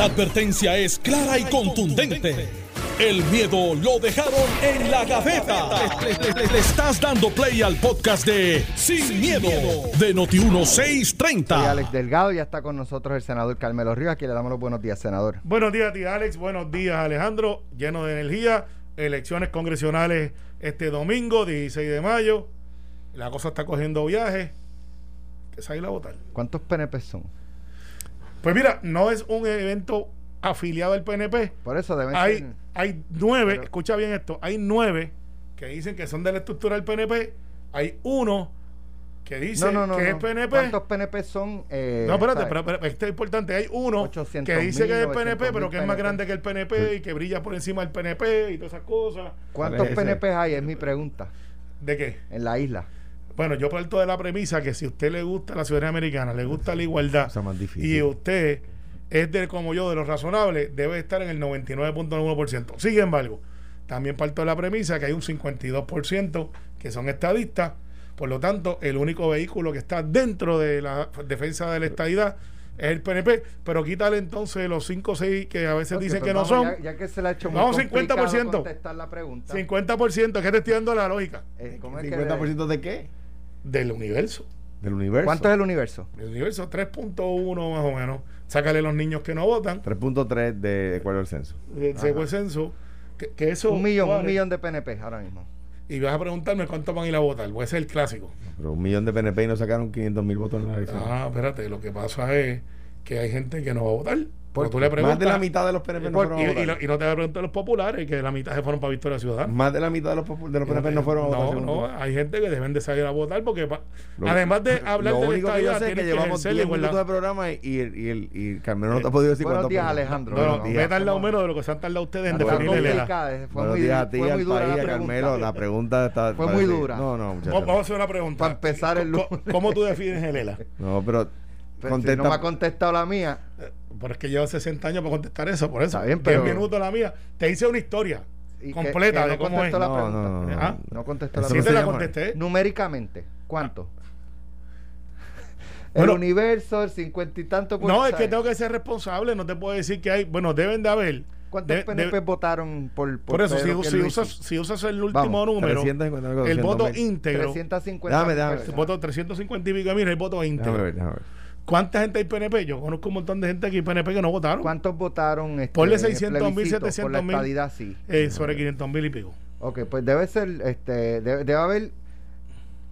La advertencia es clara y contundente. El miedo lo dejaron en la gaveta. Le, le- le estás dando play al podcast de Sin, miedo, de Noti1630. Soy Alex Delgado, ya está con nosotros el senador Carmelo Ríos, aquí le damos los buenos días, senador. Buenos días, tía Alex. Buenos días, Alejandro. Lleno de energía. Elecciones congresionales este domingo, 16 de mayo. La cosa está cogiendo viaje. Que se a ir a votar. ¿Cuántos PNP son? Pues mira, no es un evento afiliado al PNP. Por eso deben Hay, ser... hay nueve, Pero- escucha bien esto, hay nueve que dicen que son de la estructura del PNP. Hay uno que dice No, no, no. que no. es PNP. ¿Cuántos PNP son? Eh, No, espérate, pero, pero esto es importante. Hay uno 800.000, que dice que es el PNP, 900.000 pero que es más PNP. grande que el PNP y que brilla por encima del PNP y todas esas cosas. ¿Cuántos. PNP hay? Es mi pregunta. ¿De qué? En la isla. Bueno, yo parto de la premisa que si a usted le gusta la ciudadanía americana, le gusta la igualdad Cosa más difícil. y usted es de como yo de los razonables, debe estar en el 99.1%. Sin embargo, también parto de la premisa que hay un 52% que son estadistas, por lo tanto, el único vehículo que está dentro de la defensa de la estadidad es el PNP, pero quítale entonces los 5 o 6 que a veces dicen que no vamos, son. Ya, ya que se le ha hecho muy Vamos, complicado 50%. contestar la pregunta. 50%, es que te estoy dando la lógica Eh, ¿cómo es que- ¿50% de qué? Del universo. Del universo. ¿Cuánto es el universo? El universo 3.1 más o menos. Sácale los niños que no votan. 3.3 de acuerdo al censo. eh, Según el censo. Que, que eso. Un millón, un millón de PNP ahora mismo. Y vas a preguntarme cuánto van a ir a votar. Pues ese es el clásico. Pero un millón de PNP y no sacaron 500 mil votos en la elección. Ah, espérate. Lo que pasa es que hay gente que no va a votar. Porque tú le Más preguntas. de la mitad de los PNP no fueron a y, y votar. lo- y no te voy a preguntar los populares, que la mitad se fueron para Victoria Ciudadana. Más de la mitad de los, de los PNP no fueron a votar. No, no, hay gente que deben de salir a votar porque pa- Lo- además de hablar lo de la único que yo estadidad, sé es que llevamos ejercer la 10 minutos de programa y, y, el- y, el- y Carmelo no te ha podido decir Buenos cuántos días. Alejandro. No, no, me he tardado menos de lo que se han tardado ustedes en definir el ELA. fue muy, dura. Carmelo. La pregunta está... Fue muy dura. No, no, Vamos muchachos. vamos a hacer una pregunta. Para empezar el ¿Cómo- lunes. ¿Cómo tú defines el ELA? No, pero... Si contesta- no me ha contestado la mía. Pero es que llevo 60 años para contestar eso, por eso. Está bien, 10 pero- minutos la mía. Te hice una historia y que- completa que no de cómo es. contestó la No, pregunta. no, no. Ah, No contestó la Sí no te la contesté. Numéricamente, ¿cuánto? Bueno. el universo, el cincuenta y tanto por No, es que tengo que ser responsable. No te puedo decir que hay. Bueno, deben de haber. ¿Cuántos de- PNP de- votaron por, por, por eso, si, Pedro si usas, si usas el último Vamos, número, 350, algo, el voto 200 mil. íntegro, 350 Déjame, mil déjame. personas. voto 350 y pico mil, el voto íntegro. Déjame ver, déjame ver. ¿Cuánta gente hay PNP? Yo conozco un montón de gente aquí PNP que no votaron. ¿Cuántos votaron? Este, Ponle en el 600 mil, plebiscito? 700 Por la mil. estadidad, sí. Eh, sobre 500 mil y pico. Ok, pues debe ser, este, debe, debe haber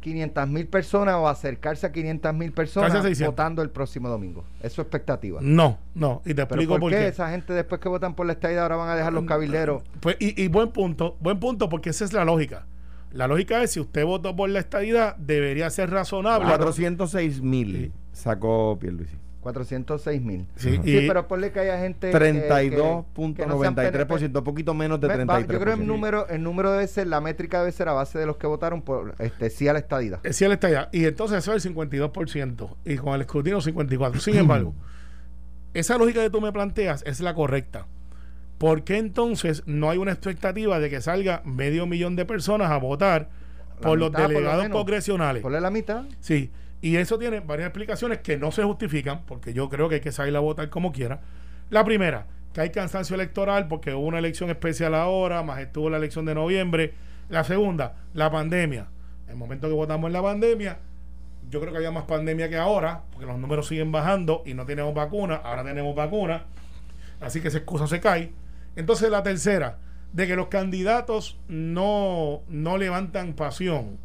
500 mil personas o acercarse a 500 mil personas Casi 600. votando el próximo domingo. Eso es expectativa. No, no. Y te explico ¿por qué esa gente después que votan por la estadidad ahora van a dejar los cabilderos? Pues, y, y buen punto, buen punto, porque esa es la lógica. La lógica es si usted votó por la estadidad, debería ser razonable. 406 mil Sí. Sacó Pierluisi. 406 mil. Sí, Sí, y- pero ponle que haya gente... que- que- que no sean 32.93%, poquito menos de Me- 33%. va, Yo creo que el número, el número debe ser, la métrica debe ser a base de los que votaron por este sí a la estadidad. Eh, Sí, él está allá. Y entonces eso es el 52%. Y con el escrutinio 54%. Sin embargo, esa lógica que tú me planteas es la correcta. ¿Por qué entonces no hay una expectativa de que salga medio millón de personas a votar La por los mitad, por lo delegados menos. congresionales? Ponle la mitad. Sí, y eso tiene varias explicaciones que no se justifican, porque yo creo que hay que salir a votar como quiera. La primera, que hay cansancio electoral porque hubo una elección especial ahora, más estuvo la elección de noviembre. La segunda, la pandemia. El momento que votamos en la pandemia, yo creo que había más pandemia que ahora, porque los números siguen bajando y no tenemos vacuna, ahora tenemos vacuna, así que esa excusa se cae. Entonces la tercera, de que los candidatos no, no levantan pasión,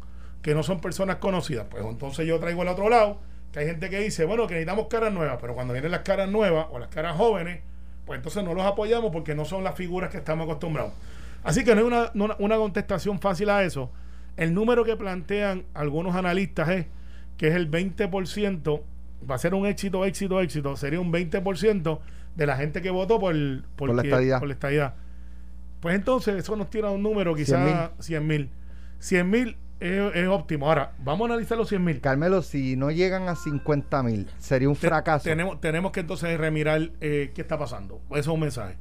que no son personas conocidas, pues entonces yo traigo el otro lado, que hay gente que dice, bueno, que necesitamos caras nuevas, pero cuando vienen las caras nuevas o las caras jóvenes, pues entonces no los apoyamos porque no son las figuras que estamos acostumbrados. Así que no hay una, no- una contestación fácil a eso. El número que plantean algunos analistas es que es el 20%, va a ser un éxito, éxito, éxito, sería un 20% de la gente que votó por, Por la estadidad. por la estadidad. Pues entonces eso nos tira un número quizás 100 mil. 100 mil es, es óptimo. Ahora, vamos a analizar los 100 mil. Carmelo, si no llegan a 50 mil, sería un Te- fracaso. Tenemos, tenemos que entonces remirar eh, qué está pasando. Eso es un mensaje.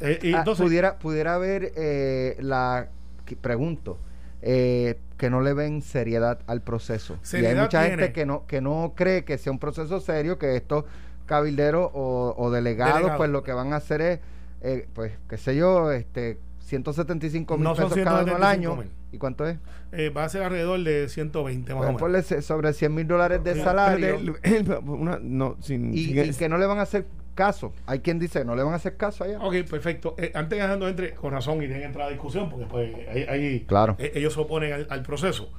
Eh, y Ah, entonces, pudiera, pudiera haber eh, la que- pregunto eh, que no le ven seriedad al proceso y hay mucha tiene. gente que no que no cree que sea un proceso serio que esto cabilderos o, o delegados, pues lo que van a hacer es, eh, pues, qué sé yo, este 175 mil No pesos cada uno al 175 año. mil. ¿Y cuánto es? Eh, va a ser alrededor de 120 más Pues o menos. ponle se- sobre 100 mil dólares de salario. Espérate, el- el- una- no, sin, y, sin- y que no le van a hacer caso. Hay quien dice, no le van a hacer caso allá. Ok, perfecto. Eh, antes de dejando entre, con razón y tienen que entrar a discusión, porque pues ahí, ahí, Claro. eh, ellos se oponen al, al proceso.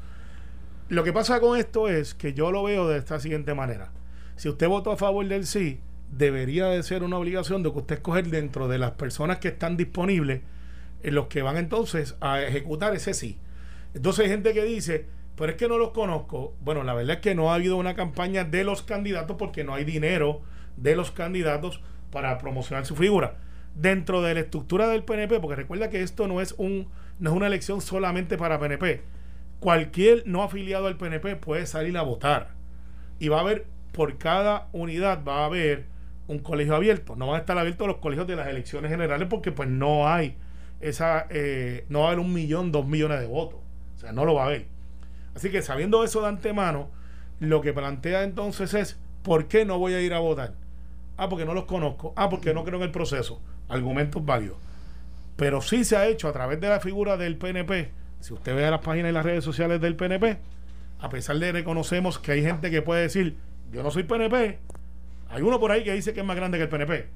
Lo que pasa con esto es que yo lo veo de esta siguiente manera. Si usted votó a favor del sí, debería de ser una obligación de que usted escoger dentro de las personas que están disponibles, en los que van entonces a ejecutar ese sí. Entonces hay gente que dice, pero es que no los conozco. Bueno, la verdad es que no ha habido una campaña de los candidatos porque no hay dinero de los candidatos para promocionar su figura. Dentro de la estructura del PNP, porque recuerda que esto no es un no es una elección solamente para PNP. Cualquier no afiliado al PNP puede salir a votar. Y va a haber, por cada unidad, va a haber un colegio abierto. No van a estar abiertos los colegios de las elecciones generales porque pues no hay esa, eh, no va a haber un millón, dos millones de votos. O sea, no lo va a haber. Así que sabiendo eso de antemano, lo que plantea entonces es, ¿por qué no voy a ir a votar? Ah, porque no los conozco. Ah, porque no creo en el proceso. Argumentos válidos. Pero sí se ha hecho a través de la figura del PNP. Si usted ve las páginas y las redes sociales del PNP, a pesar de reconocemos que hay gente que puede decir, yo no soy PNP, hay uno por ahí que dice que es más grande que el PNP.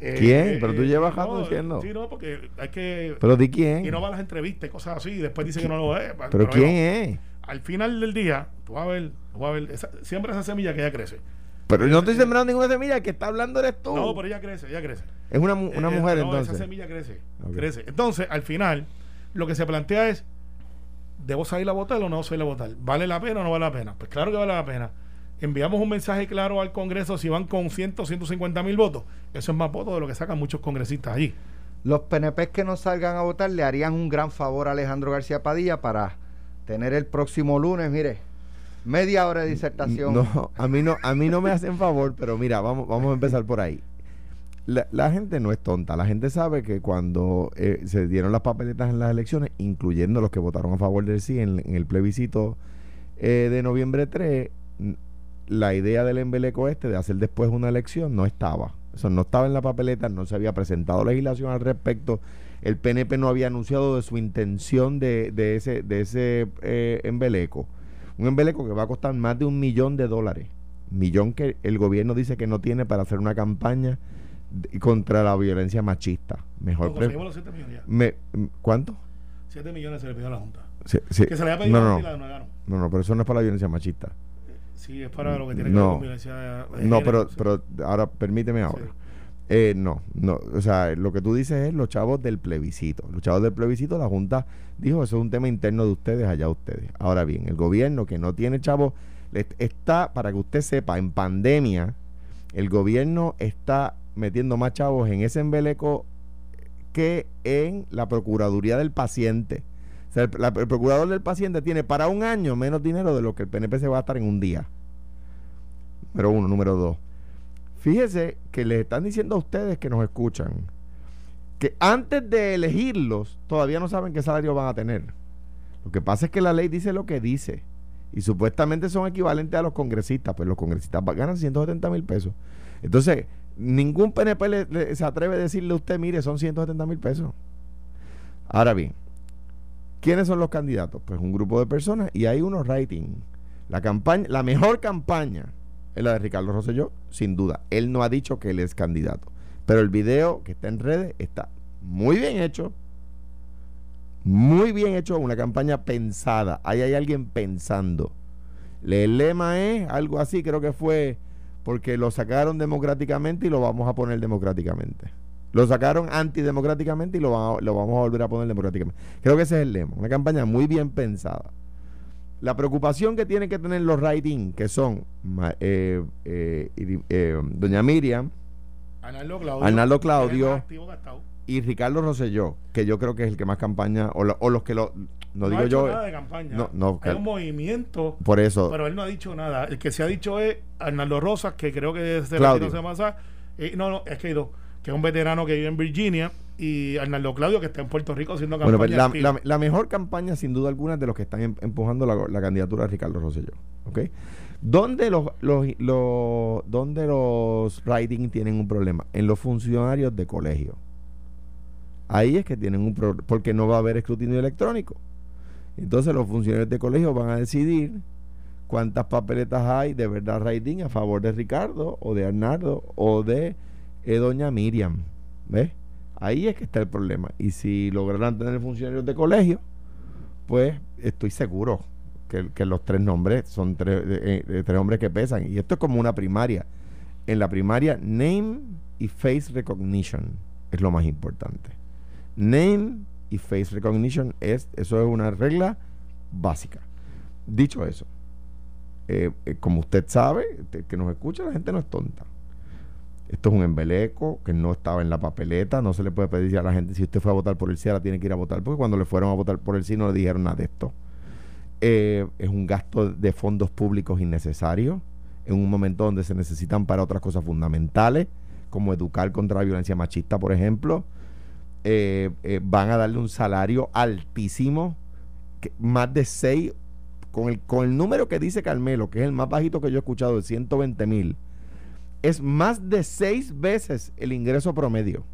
Eh, ¿Quién? Pero tú llevas rato no, diciendo. Sí, no, porque hay que... Pero di quién. y no va a las entrevistas y cosas así, y después dice que no lo ve. Pero quién no. es. Al final del día, tú vas a ver, tú vas a ver esa- siempre esa semilla que ella crece. Pero yo no estoy sembrando ninguna semilla, el que está hablando eres tú. No, pero ella crece, ella crece. es una, una Eh, mujer no, entonces. Esa semilla crece, crece. Entonces, al final, lo que se plantea es, ¿debo salir a votar o no salir a votar? ¿Vale la pena o no vale la pena? Pues claro que vale la pena. Enviamos un mensaje claro al Congreso si van con 100, 150 mil votos. Eso es más votos de lo que sacan muchos congresistas allí. Los PNP que no salgan a votar le harían un gran favor a Alejandro García Padilla para tener el próximo lunes, mire, media hora de disertación. No, a mí no, a mí no me hacen favor, pero mira, vamos, vamos a empezar por ahí. La, la gente no es tonta, la gente sabe que cuando eh, se dieron las papeletas en las elecciones, incluyendo los que votaron a favor del sí en, en el plebiscito eh, de noviembre 3, n- la idea del embeleco este de hacer después una elección no estaba. Eso no estaba en la papeleta, no se había presentado legislación al respecto. El PNP no había anunciado de su intención de, de ese, de ese eh, embeleco. Un embeleco que va a costar más de un millón de dólares. Millón que el gobierno dice que no tiene para hacer una campaña de- contra la violencia machista. Mejor. No, pre- conseguimos los 7 millones ya. me- m- ¿Cuánto? 7 millones se le pidió a la Junta. Que se le había pedido no, no, la no, no, pero eso no es para la violencia machista. Sí, es para lo que tiene que No. ver con de No, pero, pero ahora permíteme ahora. Sí. Eh, no, no, o sea, lo que tú dices es los chavos del plebiscito. Los chavos del plebiscito, la Junta dijo, eso es un tema interno de ustedes, allá ustedes. Ahora bien, el gobierno que no tiene chavos, está, para que usted sepa, en pandemia, el gobierno está metiendo más chavos en ese embeleco que en la Procuraduría del Paciente. O sea, el, procurador del paciente tiene para un año menos dinero de lo que el PNP se va a gastar en un día. Número uno. Número dos. Fíjese que les están diciendo a ustedes que nos escuchan que antes de elegirlos todavía no saben qué salario van a tener. Lo que pasa es que la ley dice lo que dice. Y supuestamente son equivalentes a los congresistas. Pues los congresistas ganan 170 mil pesos. Entonces, ningún PNP se atreve a decirle a usted, mire, son 170 mil pesos. Ahora bien, ¿quiénes son los candidatos? Pues un grupo de personas y hay unos rating. La campaña, la mejor campaña es la de Ricardo Rosselló, sin duda. Él no ha dicho que él es candidato. Pero el video que está en redes está muy bien hecho. Muy bien hecho, una campaña pensada. Ahí hay alguien pensando. El lema es algo así, creo que fue porque lo sacaron democráticamente y lo vamos a poner democráticamente. Lo sacaron antidemocráticamente y lo, va- lo vamos a volver a poner democráticamente. Creo que ese es el lema. Una campaña muy bien pensada. La preocupación que tienen que tener los writing, que son eh, eh, eh, Doña Miriam Arnaldo Claudio. Arnaldo Claudio. y Ricardo Rosselló, que yo creo que es el que más campaña, o, lo- o los que lo, no, digo hecho yo, nada de campaña. no, no, Hay un movimiento, por eso, pero él no ha dicho nada. El que se ha dicho es Arnaldo Rosas, que creo que se Claudio. retiró semana pasada. Eh, no, no, es que hay dos. Que es un veterano que vive en Virginia. Y Arnaldo Claudio, que está en Puerto Rico haciendo campaña. bueno, pues la, activa. la- la mejor campaña sin duda alguna es de los que están em- empujando la, la candidatura de Ricardo Rosselló. ¿ok? ¿Dónde los, los, los, ¿Dónde los writing tienen un problema? En los funcionarios de colegio. Ahí es que tienen un problema, porque no va a haber escrutinio electrónico. Entonces los funcionarios de colegio van a decidir cuántas papeletas hay de verdad writing a favor de Ricardo o de Arnardo o de eh, doña Miriam. ¿Ves? Ahí es que está el problema. Y si lograran tener funcionarios de colegio, pues estoy seguro que, los tres nombres son tres, eh, eh, tres hombres que pesan. Y esto es como una primaria. En la primaria, name y face recognition es lo más importante. Name y face recognition es, eso es una regla básica. Dicho eso, eh, como usted sabe, que nos escucha, la gente no es tonta. Esto es un embeleco que no estaba en la papeleta. No se le puede pedir a la gente si usted fue a votar por el sí, ahora tiene que ir a votar, porque cuando le fueron a votar por el sí no le dijeron nada de esto. Eh, es un gasto de fondos públicos innecesario en un momento donde se necesitan para otras cosas fundamentales, como educar contra la violencia machista, por ejemplo. Eh, eh, van a darle un salario altísimo, más de 6, con el, con el número que dice Carmelo, que es el más bajito que yo he escuchado, de 120 mil, es más de seis veces el ingreso promedio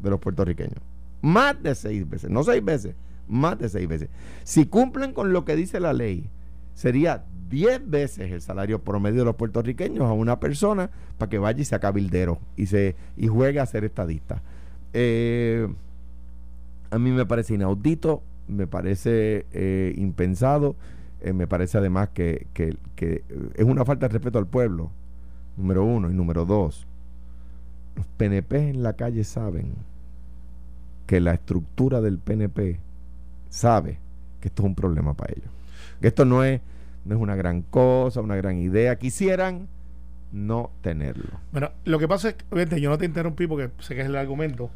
de los puertorriqueños. Más de seis veces, no seis veces, más de seis veces. Si cumplen con lo que dice la ley, sería diez veces el salario promedio de los puertorriqueños a una persona para que vaya y sea cabildero y, se, y juegue a ser estadista. Eh, a mí me parece inaudito, me parece eh, impensado, eh, me parece además que, que, es una falta de respeto al pueblo, número uno, y número dos, los PNP en la calle saben que la estructura del PNP sabe que esto es un problema para ellos. Que esto no es, no es una gran cosa, una gran idea. Quisieran no tenerlo. Bueno, lo que pasa es que, yo no te interrumpí porque sé que es el argumento.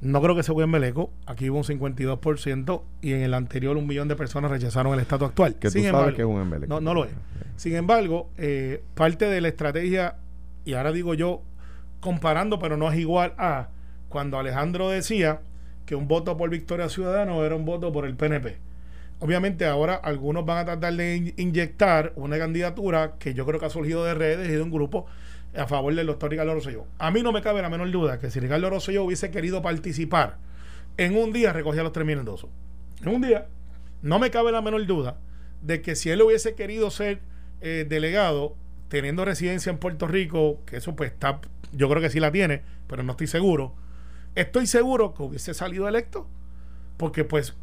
No creo que se en Meleco. Aquí hubo un 52% y en el anterior un millón de personas rechazaron el estatus actual. Que tú sabes que es un embeleco. No, no lo es. Sin embargo, eh, parte de la estrategia, y ahora digo yo, comparando, pero no es igual a cuando Alejandro decía que un voto por Victoria Ciudadano era un voto por el PNP. Obviamente ahora algunos van a tratar de inyectar una candidatura que yo creo que ha surgido de redes y de un grupo a favor del doctor Ricardo Rosselló. A mí no me cabe la menor duda que si Ricardo Rosselló hubiese querido participar en un día recogía los tres endosos. En un día, no me cabe la menor duda de que si él hubiese querido ser eh, delegado teniendo residencia en Puerto Rico, que eso pues está, yo creo que sí la tiene, pero no estoy seguro Estoy seguro que hubiese salido electo, porque pues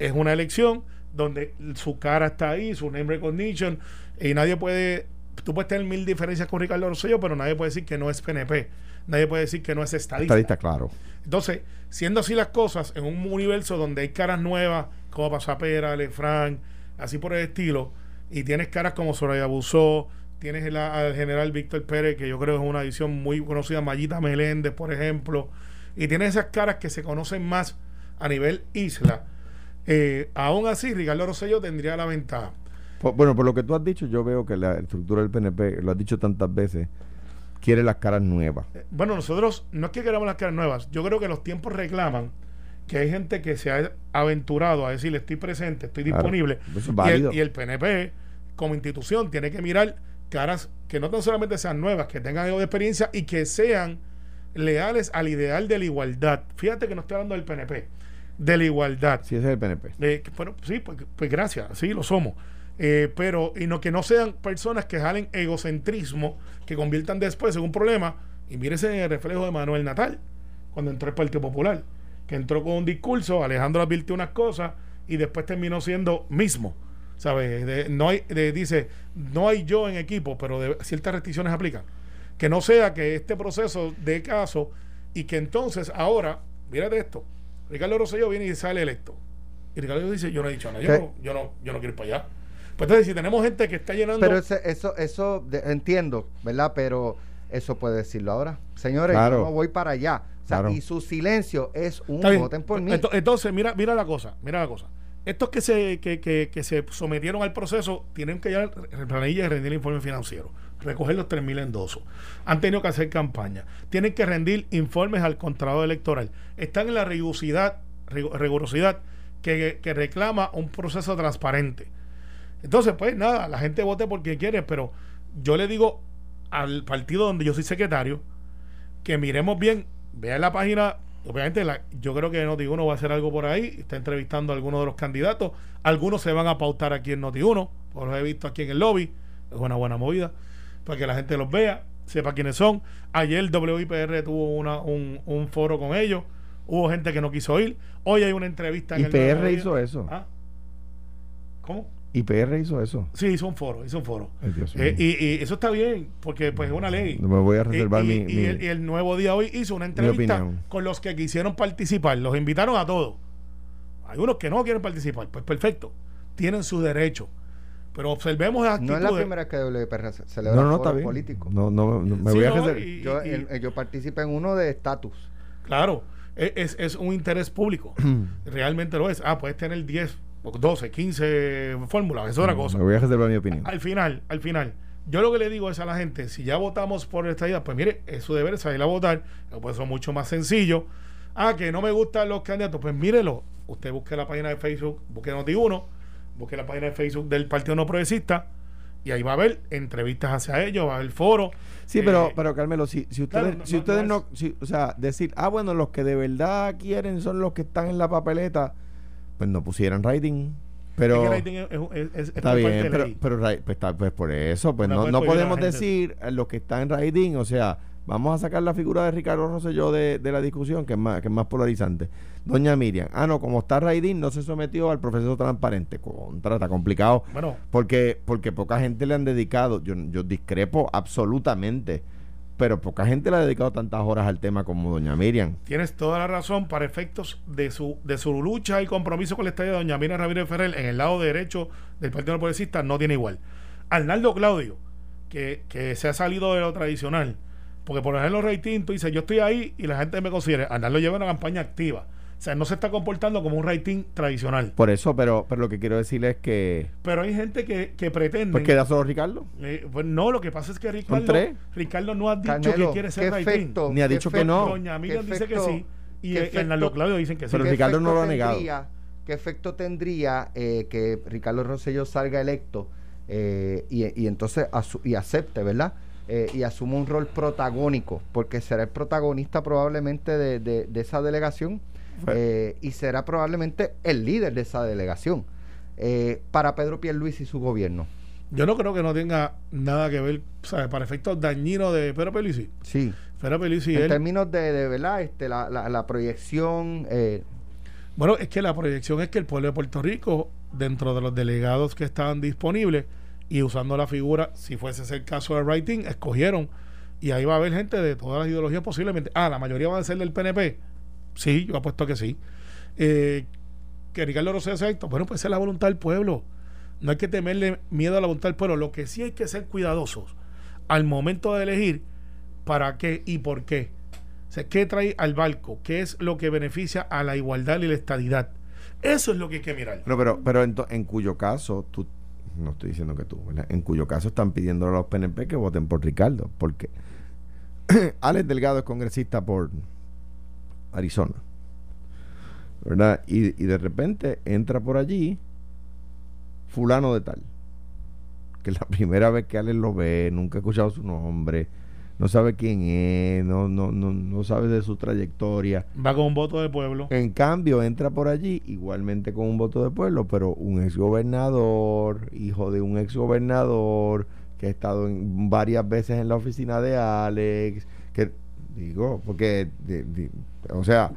es una elección donde su cara está ahí, su name recognition, y nadie puede, tú puedes tener mil diferencias con Ricardo Rosselló, pero nadie puede decir que no es PNP, nadie puede decir que no es estadista. Estadista, claro. Entonces, siendo así las cosas, en un universo donde hay caras nuevas, como Pasapera, Lefranc, así por el estilo, y tienes caras como Soraya Busó, tienes al general Víctor Pérez, que yo creo es una edición muy conocida, Mayita Meléndez, por ejemplo, y tiene esas caras que se conocen más a nivel isla, eh, aún así Ricardo Rosselló tendría la ventaja. Bueno, por lo que tú has dicho, yo veo que la estructura del PNP, lo has dicho tantas veces, quiere las caras nuevas. Eh, bueno, nosotros no es que queramos las caras nuevas, yo creo que los tiempos reclaman que hay gente que se ha aventurado a decir estoy presente, estoy disponible. y, el, y el PNP como institución tiene que mirar caras que no tan solamente sean nuevas, que tengan algo de experiencia y que sean leales al ideal de la igualdad. Fíjate que no estoy hablando del PNP, de la igualdad. Sí, ese es el PNP. Eh, bueno, sí, pues, pues, gracias, sí, lo somos. Eh, pero, y no que no sean personas que jalen egocentrismo, que conviertan después en un problema. Y mírese el reflejo de Manuel Natal, cuando entró el Partido Popular, que entró con un discurso, Alejandro advirtió unas cosas y después terminó siendo mismo. ¿Sabes? no hay, dice, no hay yo en equipo, pero de, ciertas restricciones aplican. Que no sea que este proceso dé caso y que entonces ahora, mírate esto, Ricardo Rosselló viene y sale electo. Y Ricardo dice, yo no he dicho nada, yo no, yo no, yo no quiero ir para allá. Pues entonces, si tenemos gente que está llenando... Pero eso, eso entiendo, ¿verdad? Pero eso puede decirlo ahora. Señores, yo no voy para allá. O sea, y su silencio es un voten por mí. Entonces, mira, mira la cosa, mira la cosa. Estos que se, que, que, que se sometieron al proceso tienen que llevar planilla y rendir el informe financiero recoger los 3.000 endosos. Han tenido que hacer campaña. Tienen que rendir informes al contrato electoral. Están en la rigurosidad, rigurosidad que, reclama un proceso transparente. Entonces, pues nada, la gente vote porque quiere, pero yo le digo al partido donde yo soy secretario que miremos bien, vean la página. Obviamente, la, yo creo que Noti1 va a hacer algo por ahí. Está entrevistando a algunos de los candidatos. Algunos se van a pautar aquí en Noti1. Los he visto aquí en el lobby. Es una buena movida. Para que la gente los vea, sepa quiénes son. Ayer WIPR tuvo una, un, un foro con ellos. Hubo gente que no quiso ir. Hoy hay una entrevista en IPR el hizo eso. ¿Ah? ¿Cómo? IPR hizo eso. Sí, hizo un foro, hizo un foro. Ay, Eh, y, y eso está bien, porque pues es una ley. No me voy a reservar y, mi, y- y mi- el, y el nuevo día hoy hizo una entrevista con los que quisieron participar. Los invitaron a todos. Hay unos que no quieren participar. Pues perfecto. Tienen su derecho. Pero observemos las No es la primera vez que WPR ce- celebra No, no, foros bien. políticos. No, no, no, me Sí, voy a no, reservar. y- Yo, y- el- yo participé en uno de estatus. Claro, e- es, es un interés público. Realmente lo es. Ah, puedes tener 10, o 12, 15 fórmulas. Eso es otra cosa. Me voy a reservar mi opinión. Al final, al final, yo lo que le digo es a la gente, si ya votamos por esta idea, pues mire, es su deber salir a votar, pues eso es mucho más sencillo. Ah, que no me gustan los candidatos, pues mírelo. Usted busque la página de Facebook, busque Noti1, busque la página de Facebook del Partido No Progresista, y ahí va a haber entrevistas hacia ellos, va a haber foros. Sí, Eh, pero, pero Carmelo, si, si ustedes, claro, no- si no- ustedes no no, si- o sea, decir, ah, bueno, los que de verdad quieren son los que están en la papeleta, pues no pusieran rating. Pero es que el rating es, es- es- es está bien, pero, pero pues, está- pues por eso, pues No no, podemos decir a los que están en rating, o sea, vamos a sacar la figura de Ricardo Rosselló de, de la discusión, que es más, que es más polarizante. Doña Miriam, ah, no, como está rating, no se sometió al proceso transparente. Contra, está complicado. Bueno, Porque, porque poca gente le han dedicado, yo, yo discrepo absolutamente, pero poca gente le ha dedicado tantas horas al tema como doña Miriam. Tienes toda la razón para efectos de su de su lucha y compromiso con la estadía de doña Miriam Ramírez Ferrer en el lado derecho del Partido No Progresista no tiene igual. Arnaldo Claudio, que, que se ha salido de lo tradicional, porque por ejemplo rating tú dices, yo estoy ahí y la gente me considera, Arnaldo lleva una campaña activa. O sea, no se está comportando como un rating tradicional. Por eso, pero, pero lo que quiero decir es que, Pero hay gente que, que pretende... pues queda solo Ricardo. Eh, pues no, lo que pasa es que Ricardo, tres. Ricardo no ha dicho Canelo, que quiere ¿qué ser rating. efecto? Ni ha dicho que no. Doña Miriam dice que sí y eh, efecto- Arnaldo Claudio dicen que sí. Pero ¿Qué Ricardo no lo ha negado. tendría- ¿Qué efecto tendría eh, que Ricardo Rosselló salga electo eh, y, y entonces asu- y acepte, ¿verdad? Eh, y asuma un rol protagónico, porque será el protagonista probablemente de, de- de esa delegación eh, y será probablemente el líder de esa delegación eh, para Pedro Pierluisi y su gobierno. Yo no creo que no tenga nada que ver, ¿sabes? Para efectos dañinos de Pedro Pelici. Sí. Pedro Pelici, en él- términos de, de, ¿verdad? Este, la, la, la proyección, eh, Bueno, es que la proyección es que el pueblo de Puerto Rico, dentro de los delegados que estaban disponibles y usando la figura, si fuese ese el caso de Writing, escogieron. Y ahí va a haber gente de todas las ideologías posiblemente. Ah, la mayoría van a ser del PNP. Sí, yo apuesto que sí. Eh, que Ricardo Rosselló sea electo. Bueno, pues esa es la voluntad del pueblo. No hay que temerle miedo a la voluntad del pueblo. Lo que sí hay que ser cuidadosos al momento de elegir para qué y por qué. O sea, ¿qué trae al barco? ¿Qué es lo que beneficia a la igualdad y la estadidad? Eso es lo que hay que mirar. No, pero, pero en, to- en cuyo caso, tú, no estoy diciendo que tú, ¿verdad? En cuyo caso están pidiendo a los PNP que voten por Ricardo, porque Alex Delgado es congresista por Arizona, ¿verdad? Y, y de repente entra por allí fulano de tal, que es la primera vez que Alex lo ve, nunca ha escuchado su nombre, no sabe quién es, no, no, no, no sabe de su trayectoria. Va con un voto de pueblo. En cambio, entra por allí igualmente con un voto de pueblo, pero un exgobernador, hijo de un exgobernador, que ha estado en- varias veces en la oficina de Alex, que digo, porque, o sea,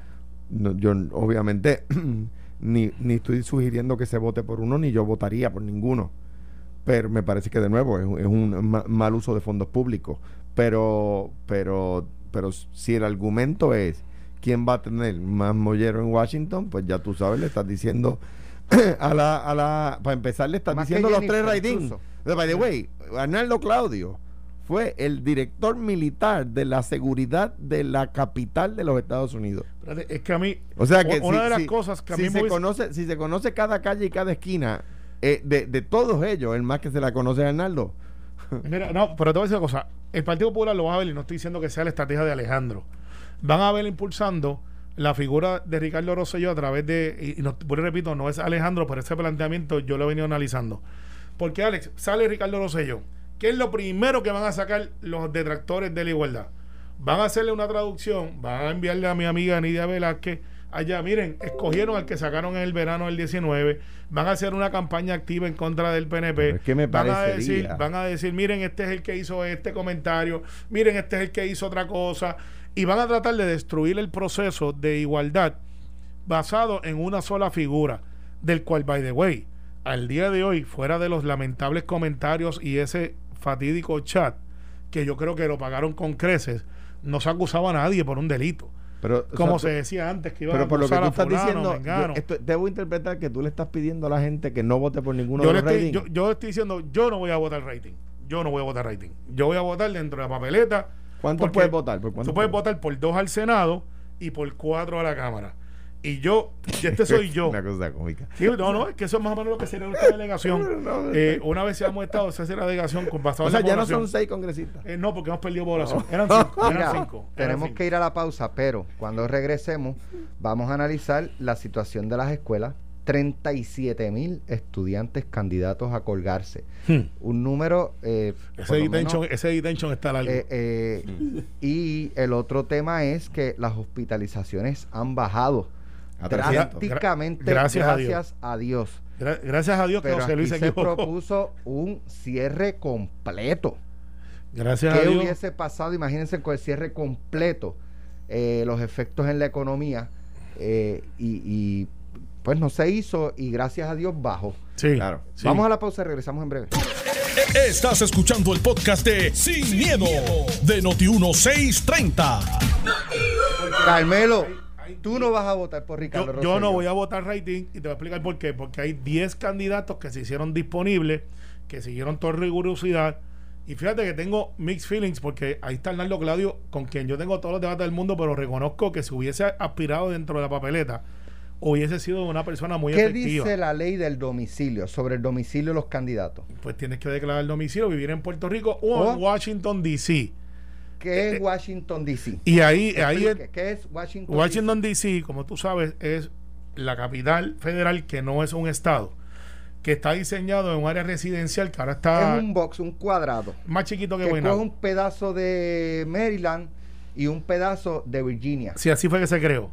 no- yo obviamente ni, ni estoy sugiriendo que se vote por uno, ni yo votaría por ninguno. Pero me parece que de nuevo es, un- es un ma- mal uso de fondos públicos. Pero, pero, pero si el argumento es quién va a tener más mollero en Washington, pues ya tú sabes, le estás diciendo a la, a la, para empezar le estás Más diciendo los tres ratings. By the way, Arnaldo Claudio fue el director militar de la seguridad de la capital de los Estados Unidos. Es que a mí, O sea que una si- de las si- cosas que a si mí se conoce, si se conoce cada calle y cada esquina eh, de, de todos ellos, el más que se la conoce a Arnaldo. Mira, no, pero te voy a decir una cosa. El Partido Popular lo va a ver y no estoy diciendo que sea la estrategia de Alejandro. Van a ver impulsando la figura de Ricardo Rosselló a través de, y, no, y repito, no es Alejandro, pero ese planteamiento yo lo he venido analizando. Porque, Alex, sale Ricardo Rosselló. ¿Qué es lo primero que van a sacar los detractores de la igualdad? Van a hacerle una traducción, van a enviarle a mi amiga Nidia Velázquez allá, miren, escogieron al que sacaron en el verano del 19, van a hacer una campaña activa en contra del PNP. Es que me van a decir, van a decir, miren, este es el que hizo este comentario, miren, este es el que hizo otra cosa, y van a tratar de destruir el proceso de igualdad basado en una sola figura, del cual, by the way, al día de hoy, fuera de los lamentables comentarios y ese fatídico chat, que yo creo que lo pagaron con creces, no se acusaba a nadie por un delito. Pero, o Como sea, se decía antes, que pero a por lo que tú estás fulano, diciendo, mengano. yo esto- debo interpretar que tú le estás pidiendo a la gente que no vote por ninguno yo, de los estoy, ratings. yo, yo estoy diciendo, yo no voy a votar rating. Yo no voy a votar rating. Yo voy a votar dentro de la papeleta. ¿Cuántos porque puedes votar? ¿Por cuántos Tú puedes puedes votar por dos al Senado y por cuatro a la Cámara. Y yo, y este soy yo. Una cosa cómica. Sí, no, no, es que eso es más o menos lo que sería nuestra delegación. No, Eh, una vez hemos estado, se hace la delegación con basado O sea, ya no son seis congresistas. Eh, no, porque hemos perdido población. Eran cinco. Mira, eran cinco. eran tenemos cinco. que ir a la pausa, pero cuando regresemos vamos a analizar la situación de las escuelas. 37 mil estudiantes candidatos a colgarse. Hmm. Un número... eh, Ese menos, detention, ese detention está largo. eh, eh, y el otro tema es que las hospitalizaciones han bajado A 300. drásticamente Gra- gracias a Dios. Gra- gracias a Dios que Pero José Luis aquí se propuso un cierre completo. Gracias a ¿Qué Dios. hubiese pasado? Imagínense con el cierre completo, eh, los efectos en la economía, eh, y, y, pues no se hizo y gracias a Dios bajó. Sí, Claro. sí. Vamos a la pausa, regresamos en breve. Estás escuchando el podcast de Sin, miedo, de Noti1630. Carmelo, tú no vas a votar por Ricardo Yo, yo no voy a votar rating y te voy a explicar por qué. Porque hay 10 candidatos que se hicieron disponibles, que siguieron toda rigurosidad. Y fíjate que tengo mixed feelings porque ahí está Arnaldo Claudio, con quien yo tengo todos los debates del mundo, pero reconozco que si hubiese aspirado dentro de la papeleta, hubiese sido una persona muy ¿Qué efectiva. dice la ley del domicilio sobre el domicilio de los candidatos? Pues tienes que declarar el domicilio, vivir en Puerto Rico o O- en Washington, D.C. ¿Qué es Washington, D.C.? Y ahí, ahí es- ¿Qué es Washington, Washington D.C., como tú sabes, es la capital federal que no es un estado, que está diseñado en un área residencial que ahora está Es un box, un cuadrado. más chiquito que Que Guaynabo. coge un pedazo de Maryland y un pedazo de Virginia. Sí, así fue que se creó.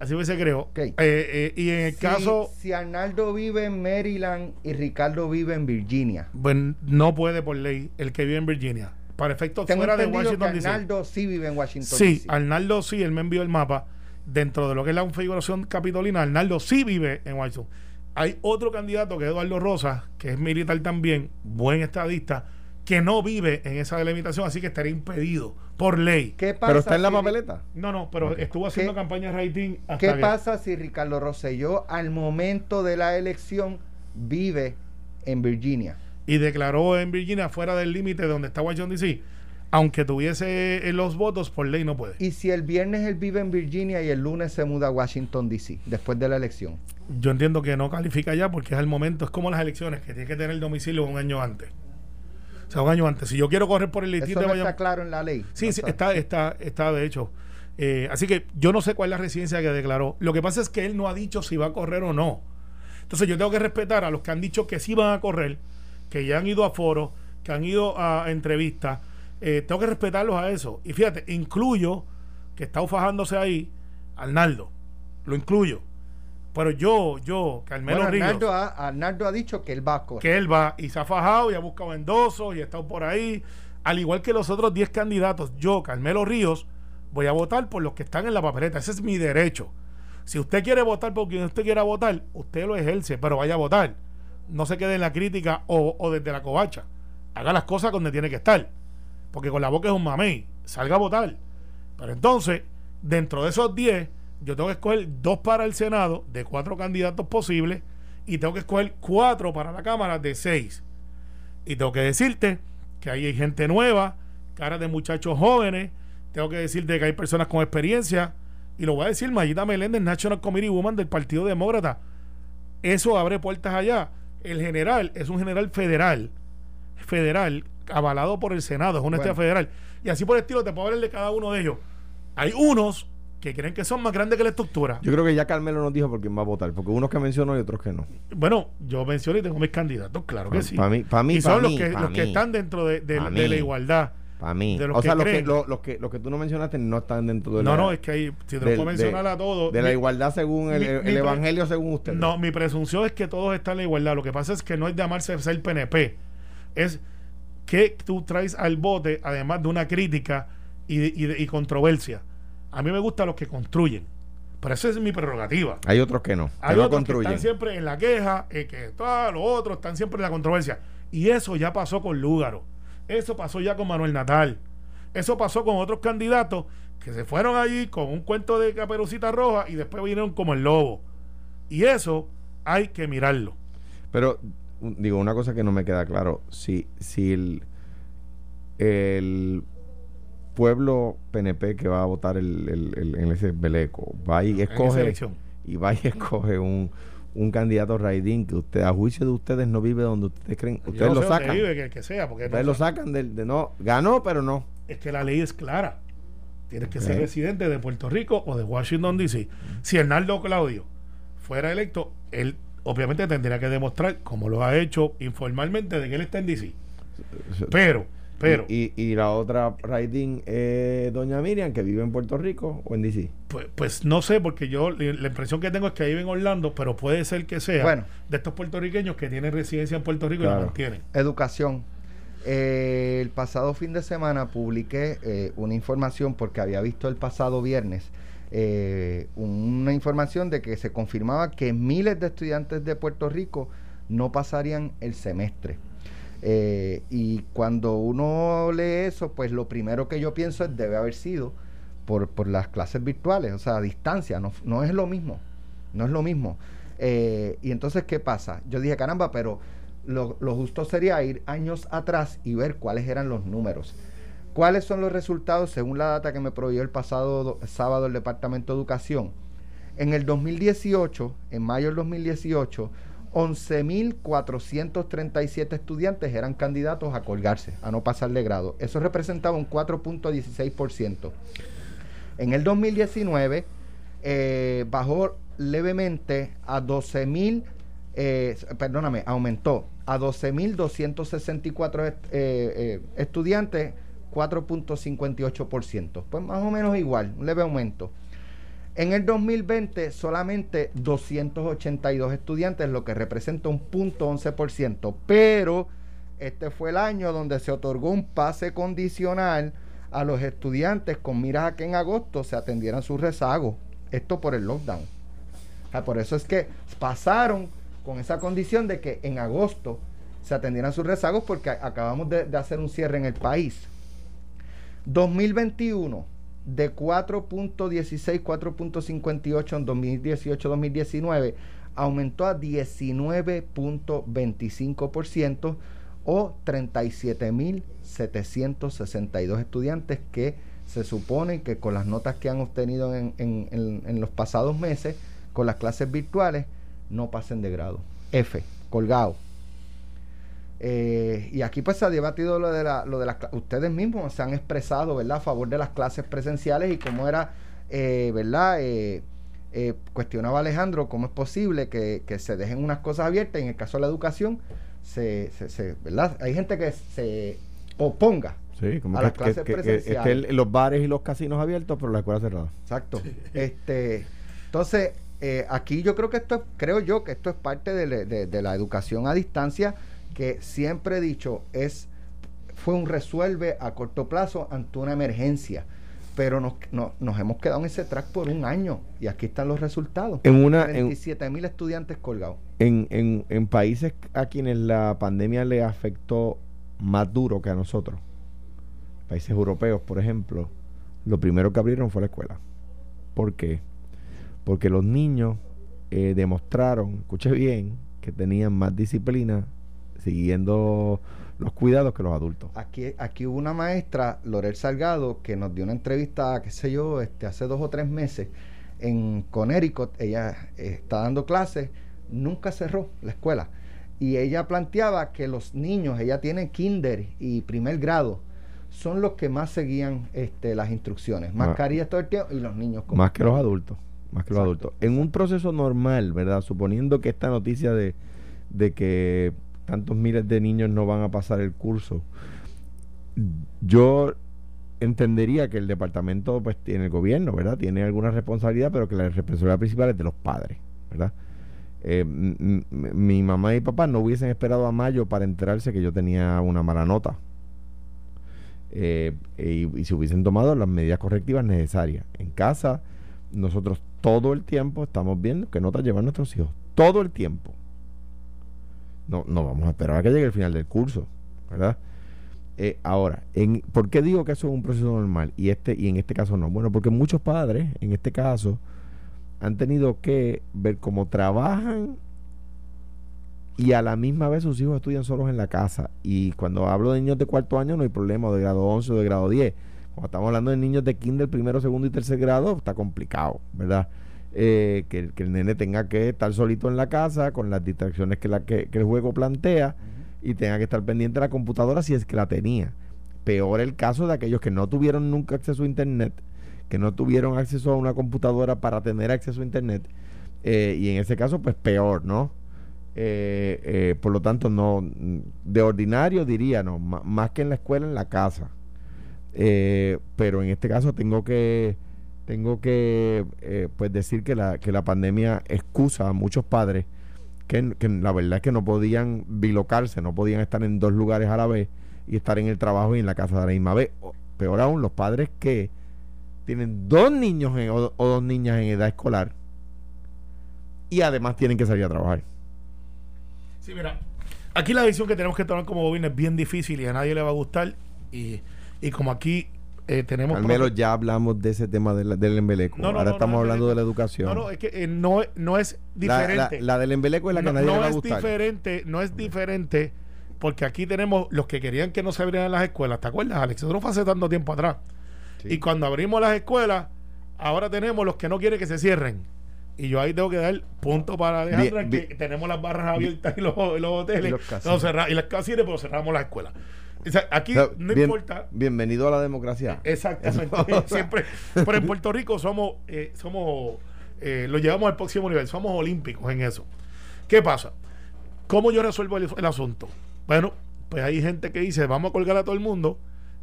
Así fue que se creó. Ok. Eh, eh, y en el Si- caso, Si Arnaldo vive en Maryland y Ricardo vive en Virginia. bueno, no puede por ley el que vive en Virginia. Para efectos Tengo fuera de Washington D.C. Arnaldo sí vive en Washington Sí, DC. Arnaldo sí, él me envió el mapa. Dentro de lo que es la configuración capitolina, Arnaldo sí vive en Washington. Hay otro candidato que es Eduardo Rosas, que es militar también, buen estadista, que no vive en esa delimitación, así que estaría impedido por ley. ¿Qué pasa Pero está en la si- papeleta. No, no, pero estuvo haciendo ¿Qué- campaña rating hasta ¿Qué que- pasa si Ricardo Rosselló al momento de la elección vive en Virginia? Y declaró en Virginia fuera del límite de donde está Washington DC. Aunque tuviese eh, los votos, por ley no puede. Y si el viernes él vive en Virginia y el lunes se muda a Washington DC después de la elección. Yo entiendo que no califica ya porque es el momento, es como las elecciones, que tiene que tener el domicilio un año antes. O sea, un año antes. Si yo quiero correr por el listito no está claro en la ley. Sí, No sí, está, está, está de hecho. Eh, así que yo no sé cuál es la residencia que declaró. Lo que pasa es que él no ha dicho si va a correr o no. Entonces yo tengo que respetar a los que han dicho que sí van a correr, que ya han ido a foros, que han ido a entrevistas. Eh, tengo que respetarlos a eso. Y fíjate, incluyo que está fajándose ahí, Arnaldo. Lo incluyo. Pero yo, yo, Carmelo Bueno, Ríos Arnaldo ha, Arnaldo ha dicho que él va a correr. que él va y se ha fajado y ha buscado endosos y ha estado por ahí. Al igual que los otros 10 candidatos, yo, Carmelo Ríos, voy a votar por los que están en la papeleta. Ese es mi derecho. Si usted quiere votar por quien usted quiera votar, usted lo ejerce, pero vaya a votar. No se quede en la crítica o, desde la covacha. Haga las cosas donde tiene que estar. Porque con la boca es un mamey. Salga a votar. Pero entonces, dentro de esos 10, yo tengo que escoger dos para el Senado, de cuatro candidatos posibles, y tengo que escoger cuatro para la Cámara, de seis. Y tengo que decirte que ahí hay gente nueva, caras de muchachos jóvenes, tengo que decirte que hay personas con experiencia, y lo voy a decir Mayita Meléndez, National Committee Woman del Partido Demócrata. Eso abre puertas allá. El general es un general federal, federal, avalado por el Senado, es una Bueno. entidad federal. Y así por el estilo te puedo hablar de cada uno de ellos. Hay unos que creen que son más grandes que la estructura. Yo creo que ya Carmelo nos dijo por quién va a votar, porque unos que mencionó y otros que no. Bueno, yo menciono y tengo mis candidatos, claro que sí. Para mí, para mí, y son pa' los, mí, que, los que están dentro de, de- la igualdad. Para mí. o que sea, los que, lo- los, que, los que tú no mencionaste no están dentro de la, No, no, es que ahí, si te lo puedo mencionar de- a todos. de la mi- igualdad según el, mi- el mi pre- evangelio según usted. No, mi presunción es que todos están en la igualdad. Lo que pasa es que no es de amarse ser PNP. Es que tú traes al bote, además de una crítica y, y controversia. A mí me gustan los que construyen. Pero esa es mi prerrogativa. Hay otros que no. Hay no otros que están siempre en la queja, eh, que todos los otros están siempre en la controversia. Y eso ya pasó con Lúgaro. Eso pasó ya con Manuel Natal. Eso pasó con otros candidatos que se fueron allí con un cuento de caperucita roja y después vinieron como el lobo. Y eso hay que mirarlo. Pero, digo, una cosa que no me queda claro. Si, si el, el pueblo PNP que va a votar el, el- el- en ese Beleco va y escoge y va y escoge un, un candidato raidín que usted a juicio de ustedes no vive donde ustedes creen ustedes no lo sé sacan vive, que el que sea, porque ustedes no lo sa- sacan del de no ganó pero no es que la ley es clara. Tienes que ser residente de Puerto Rico o de Washington, D.C. Si Hernaldo Claudio fuera electo, él obviamente tendría que demostrar, como lo ha hecho informalmente, de que él está en D.C. Pero, pero, y, y, y la otra raidín es doña Miriam que vive en Puerto Rico o en DC pues, pues no sé, porque yo la impresión que tengo es que ahí en Orlando, pero puede ser que sea Bueno. de estos puertorriqueños que tienen residencia en Puerto Rico y la mantienen. Educación. Eh, el pasado fin de semana publiqué eh, una información porque había visto el pasado viernes eh, una información de que se confirmaba que miles de estudiantes de Puerto Rico no pasarían el semestre. Eh, y cuando uno lee eso, pues lo primero que yo pienso es debe haber sido por, por las clases virtuales, o sea, a distancia, no, no es lo mismo, no es lo mismo. Eh, y entonces, ¿qué pasa? Yo dije, caramba, pero lo, justo sería ir años atrás y ver cuáles eran los números. ¿Cuáles son los resultados según la data que me proveyó el pasado do- sábado el Departamento de Educación? En el 2018, en mayo del 2018, 11.437 estudiantes eran candidatos a colgarse, a no pasar de grado. Eso representaba un 4.16%. En el 2019 eh, bajó levemente a 12.000, eh, perdóname, aumentó a 12.264 est- eh, eh, estudiantes, 4.58%. Pues más o menos igual, un leve aumento. En el 2020 solamente 282 estudiantes, lo que representa un punto 11%, pero este fue el año donde se otorgó un pase condicional a los estudiantes con miras a que en agosto se atendieran sus rezagos. Esto por el lockdown. Por eso es que pasaron con esa condición de que en agosto se atendieran sus rezagos porque acabamos de, de hacer un cierre en el país. 2021 de 4.16, 4.58 en 2018-2019 aumentó a 19.25% o 37.762 estudiantes que se supone que con las notas que han obtenido en, en- los pasados meses con las clases virtuales no pasen de grado. F, colgado. Eh, y aquí pues se ha debatido lo de, la, lo de las ustedes mismos se han expresado verdad a favor de las clases presenciales y cómo era eh, verdad Eh, eh, cuestionaba Alejandro cómo es posible que, que se dejen unas cosas abiertas en el caso de la educación se, se- se- verdad hay gente que se oponga sí como A que, las clases que- que presenciales. estén los bares y los casinos abiertos pero la escuela cerrada. Exacto. Este, entonces, eh, aquí yo creo que esto es, creo yo que esto es parte de, le- de- de la educación a distancia que siempre he dicho es fue un resuelve a corto plazo ante una emergencia. Pero nos, no- nos hemos quedado en ese track por un año y aquí están los resultados. en una en, 27 mil estudiantes colgados. en, en, en países a quienes la pandemia le afectó más duro que a nosotros, países europeos, por ejemplo, lo primero que abrieron fue la escuela. ¿Por qué? Porque los niños eh, demostraron, escuche bien, que tenían más disciplina siguiendo los cuidados que los adultos. Aquí, aquí hubo una maestra, Lorel Salgado, que nos dio una entrevista, qué sé yo, este, hace dos o tres meses en Connecticut. Ella eh, está dando clases, nunca cerró la escuela. Y ella planteaba que los niños, ella tiene kinder y primer grado, son los que más seguían este, las instrucciones. Mascarillas todo el tiempo y los niños. Más que los adultos. Más que los adultos. En un proceso normal, ¿verdad? Suponiendo que esta noticia de, de que tantos miles de niños no van a pasar el curso, yo entendería que el departamento, pues tiene el gobierno, ¿verdad? Tiene alguna responsabilidad, pero que la responsabilidad principal es de los padres, ¿verdad? Eh, mi mamá y papá no hubiesen esperado a mayo para enterarse que yo tenía una mala nota. Eh, y, se hubiesen tomado las medidas correctivas necesarias. En casa, nosotros todo el tiempo estamos viendo qué notas llevan nuestros hijos. Todo el tiempo. No, no vamos a esperar a que llegue el final del curso, ¿verdad? Eh, ahora, en, ¿por qué digo que eso es un proceso normal y, este, y en este caso no? Bueno, porque muchos padres, en este caso, han tenido que ver cómo trabajan y a la misma vez sus hijos estudian solos en la casa. Y cuando hablo de niños de cuarto año no hay problema, de grado 11 o de grado 10. Cuando estamos hablando de niños de kinder, primero, segundo y tercer grado, está complicado, ¿verdad? Eh, que, el nene tenga que estar solito en la casa con las distracciones que, la, que el juego plantea y tenga que estar pendiente de la computadora si es que la tenía. Peor el caso de aquellos que no tuvieron nunca acceso a Internet, que no tuvieron acceso a una computadora para tener acceso a Internet. Eh, y en ese caso, pues peor, ¿no? Eh, eh, por lo tanto, no, de ordinario diría, no, más que en la escuela, en la casa. pero en este caso tengo que, tengo que pues decir que la, que la pandemia excusa a muchos padres que, la verdad es que no podían bilocarse, no podían estar en dos lugares a la vez y estar en el trabajo y en la casa de la misma vez. peor aún, los padres que tienen dos niños o, dos niñas en edad escolar y además tienen que salir a trabajar. Sí, mira, aquí la decisión que tenemos que tomar como gobierno es bien difícil y a nadie le va a gustar. Y, y como aquí eh, tenemos Al menos ya hablamos de ese tema del embeleco. Ahora estamos hablando de la educación. No, no, es que eh, no, no es diferente. La, del embeleco es la que nadie le va a gustar. Es diferente, no es diferente porque aquí tenemos los que querían que no se abrieran las escuelas. ¿Te acuerdas, Alex? Eso no fue hace tanto tiempo atrás. Y cuando abrimos las escuelas, ahora tenemos los que no quieren que se cierren. Y yo ahí tengo que dar punto para Alejandra, que tenemos las barras abiertas y los, hoteles. Y, los y las casitas, pero cerramos las escuelas aquí no importa. Bienvenido a la democracia. Exactamente. Siempre. Pero en Puerto Rico somos, eh, somos eh, lo llevamos al próximo nivel. Somos olímpicos en eso. ¿Qué pasa? ¿Cómo yo resuelvo el, asunto? Bueno, pues hay gente que dice, vamos a colgar a todo el mundo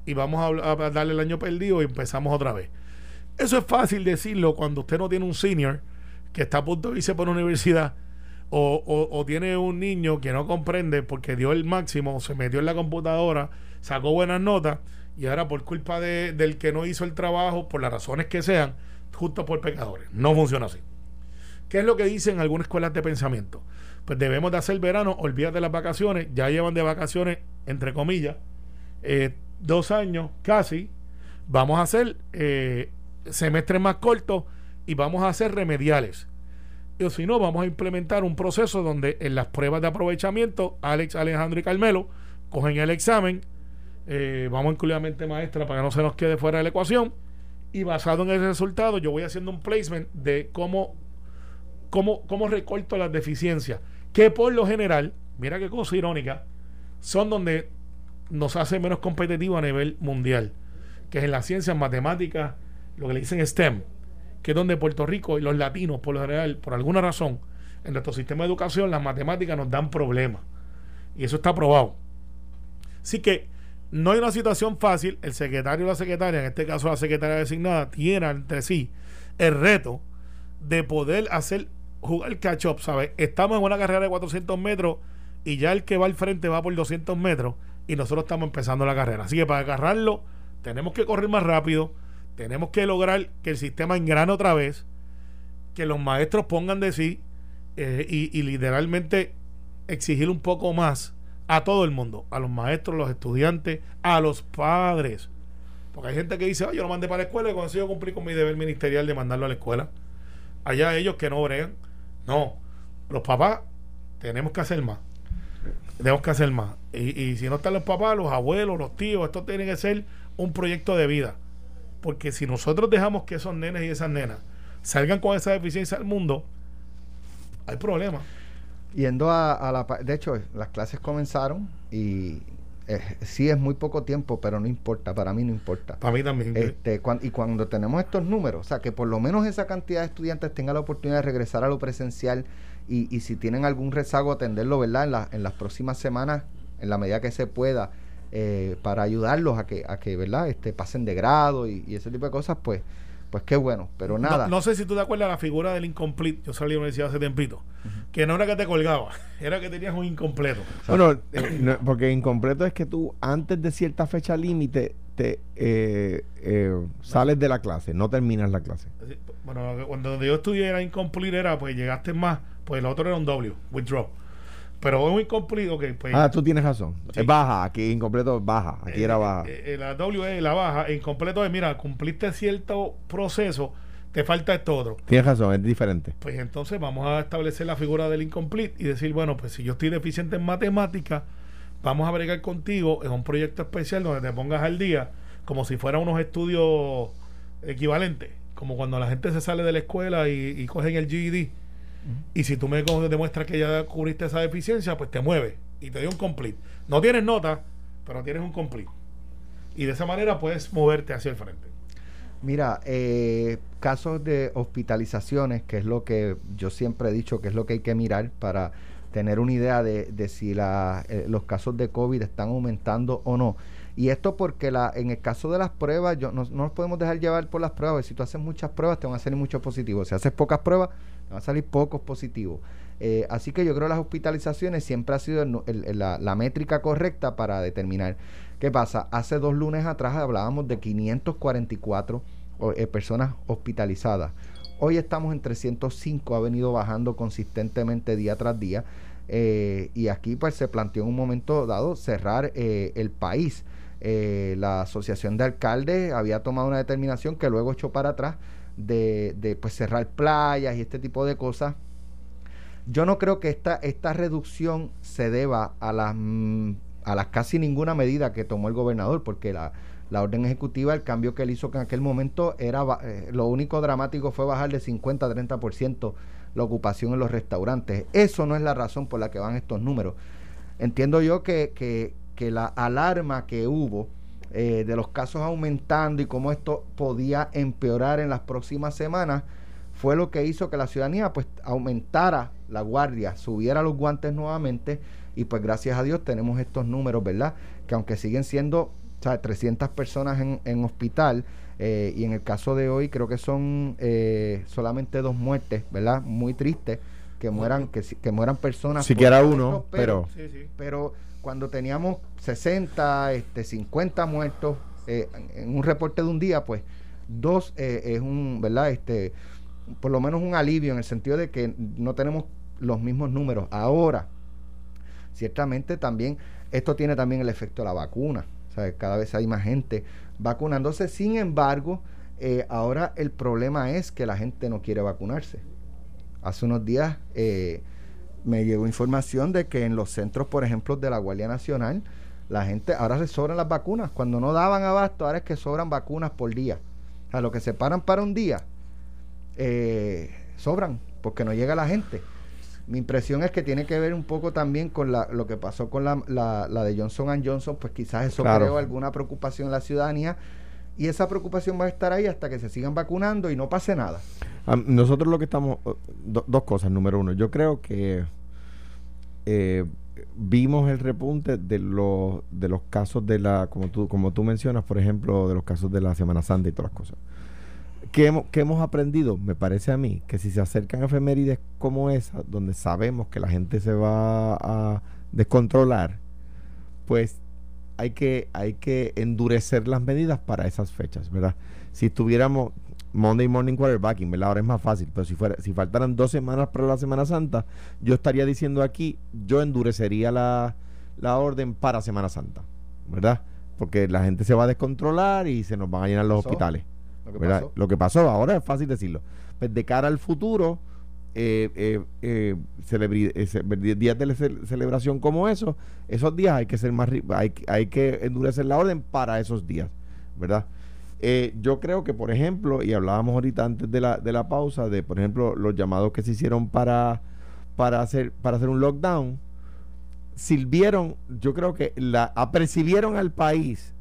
y vamos a, darle el año perdido y empezamos otra vez. Eso es fácil decirlo cuando usted no tiene un senior que está a punto de irse por una universidad o, tiene un niño que no comprende porque dio el máximo, se metió en la computadora, sacó buenas notas y ahora por culpa de, del que no hizo el trabajo, por las razones que sean, justo por pecadores. No funciona así. ¿Qué es lo que dicen algunas escuelas de pensamiento? Pues debemos de hacer verano, olvídate las vacaciones, ya llevan de vacaciones, entre comillas, eh, dos años casi, vamos a hacer eh, semestres más cortos y vamos a hacer remediales o si no, vamos a implementar un proceso donde en las pruebas de aprovechamiento, Alex, Alejandro y Carmelo cogen el examen, eh, vamos a incluir mente maestra para que no se nos quede fuera de la ecuación, y basado en ese resultado, yo voy haciendo un placement de cómo, cómo, cómo recorto las deficiencias, que por lo general, mira qué cosa irónica, son donde nos hace menos competitivos a nivel mundial, que es en las ciencias, matemáticas, lo que le dicen STEM que es donde Puerto Rico y los latinos, por lo general, por alguna razón, en nuestro sistema de educación, las matemáticas nos dan problemas. Y eso está probado. Así que no hay una situación fácil. El secretario o la secretaria, en este caso la secretaria designada, tiene entre sí el reto de poder hacer jugar catch-up, ¿sabes? Estamos en una carrera de 400 metros y ya el que va al frente va por 200 metros y nosotros estamos empezando la carrera. Así que para agarrarlo tenemos que correr más rápido, tenemos que lograr que el sistema engrane otra vez, que los maestros pongan de sí eh, y, literalmente exigir un poco más a todo el mundo, a los maestros, los estudiantes, a los padres. Porque hay gente que dice, yo lo mandé para la escuela y cuando yo cumplir con mi deber ministerial de mandarlo a la escuela. Allá ellos que no bregan. No, los papás tenemos que hacer más. Tenemos que hacer más. Y si no están los papás, los abuelos, los tíos, esto tiene que ser un proyecto de vida. Porque si nosotros dejamos que esos nenes y esas nenas salgan con esa deficiencia al mundo, hay problemas. Yendo a, la... De hecho, las clases comenzaron y eh, sí es muy poco tiempo, pero no importa, para mí no importa. Para mí también. Este, y cuando tenemos estos números, o sea, que por lo menos esa cantidad de estudiantes tenga la oportunidad de regresar a lo presencial y, y si tienen algún rezago, atenderlo, ¿verdad? En, la, en las próximas semanas, en la medida que se pueda, eh, para ayudarlos a que, a que ¿verdad? Este, pasen de grado y, y ese tipo de cosas, pues pues qué bueno, pero nada. No, sé si tú te acuerdas de la figura del incomplete. Yo salí a la universidad hace tiempito. Que no era que te colgaba, era que tenías un incompleto. Bueno, eh, porque incompleto es que tú antes de cierta fecha límite te eh, eh, sales de la clase, no terminas la clase. Bueno, cuando yo estudié era incomplete, era pues llegaste más, pues el otro era un W, withdraw. Pero es muy incomplete, que pues, ah, tú tienes razón. Es baja, aquí incompleto baja, aquí era baja. la W es la baja, incompleto es, mira, cumpliste cierto proceso, te falta esto otro. Tienes razón, es diferente. Pues entonces vamos a establecer la figura del incomplete y decir, bueno, pues si yo estoy deficiente en matemática, vamos a bregar contigo en un proyecto especial donde te pongas al día como si fueran unos estudios equivalentes, como cuando la gente se sale de la escuela y, y cogen el GED. Y si tú me demuestras que ya cubriste esa deficiencia, pues te mueves y te doy un complete. No tienes nota, pero tienes un complete. Y de esa manera puedes moverte hacia el frente. Mira, eh, casos de hospitalizaciones, que es lo que yo siempre he dicho que es lo que hay que mirar para tener una idea de, si eh, los casos de COVID están aumentando o no. Y esto porque la, en el caso de las pruebas, yo, no, nos podemos dejar llevar por las pruebas. Si tú haces muchas pruebas, te van a salir muchos positivos. Si haces pocas pruebas, van a salir pocos positivos. Eh, así que yo creo que las hospitalizaciones siempre ha sido la, métrica correcta para determinar. ¿Qué pasa? Hace dos lunes atrás hablábamos de 544 eh, personas hospitalizadas. Hoy estamos en 305, ha venido bajando consistentemente día tras día. Eh, y aquí pues se planteó en un momento dado cerrar el país. la Asociación de Alcaldes había tomado una determinación que luego echó para atrás de, pues cerrar playas y este tipo de cosas. Yo no creo que esta, esta reducción se deba a las, mm, a las casi ninguna medida que tomó el gobernador, porque la, la orden ejecutiva, el cambio que él hizo en aquel momento era, eh, lo único dramático fue bajar de 50 a 30% la ocupación en los restaurantes. Eso no es la razón por la que van estos números. Entiendo yo que, que, que la alarma que hubo eh, de los casos aumentando y cómo esto podía empeorar en las próximas semanas, fue lo que hizo que la ciudadanía pues aumentara la guardia, subiera los guantes nuevamente y pues gracias a Dios tenemos estos números, ¿verdad? Que aunque siguen siendo o 300 personas en, en hospital eh, y en el caso de hoy creo que son eh, solamente dos muertes, ¿verdad? Muy triste que mueran que, que mueran personas. Siquiera uno, pero, pero cuando teníamos 60, este, 50 muertos eh, en un reporte de un día, pues dos eh, es un, ¿verdad? Este, por lo menos un alivio en el sentido de que no tenemos los mismos números. Ahora, ciertamente también, esto tiene también el efecto de la vacuna. O cada vez hay más gente vacunándose. Sin embargo, eh, ahora el problema es que la gente no quiere vacunarse. Hace unos días me llegó información de que en los centros, por ejemplo, de la Guardia Nacional, la gente, ahora se sobran las vacunas. Cuando no daban abasto, ahora es que sobran vacunas por día. O sea, lo que se paran para un día, eh, sobran, porque no llega la gente. Mi impresión es que tiene que ver un poco también con la, lo que pasó con la, la, de Johnson Johnson, pues quizás eso creó alguna preocupación en la ciudadanía y esa preocupación va a estar ahí hasta que se sigan vacunando y no pase nada. nosotros lo que estamos, dos cosas. Número uno, yo creo que eh, vimos el repunte de los, de los casos de la, como tú, como tú mencionas, por ejemplo, de los casos de la Semana Santa y todas las cosas. ¿Qué hemos, hemos aprendido? Me parece a mí que si se acercan efemérides como esa, donde sabemos que la gente se va a descontrolar, pues hay que, hay que endurecer las medidas para esas fechas, ¿verdad? Si tuviéramos Monday Morning Quarterbacking, ¿verdad? Ahora es más fácil, pero si, fuera, si faltaran dos semanas para la Semana Santa, yo estaría diciendo aquí, yo endurecería la, orden para Semana Santa, ¿verdad? Porque la gente se va a descontrolar y se nos van a llenar los hospitales. Lo que, pasó. lo que pasó, ahora es fácil decirlo. Pues de cara al futuro, eh, eh, eh, eh días de celebración como esos, esos días hay que ser más hay, hay que endurecer la orden para esos días, ¿verdad? Yo creo que, por ejemplo, y hablábamos ahorita antes de la, de la pausa, de, por ejemplo, los llamados que se hicieron para, para, hacer, para hacer un lockdown, sirvieron, yo creo que la apercibieron al país,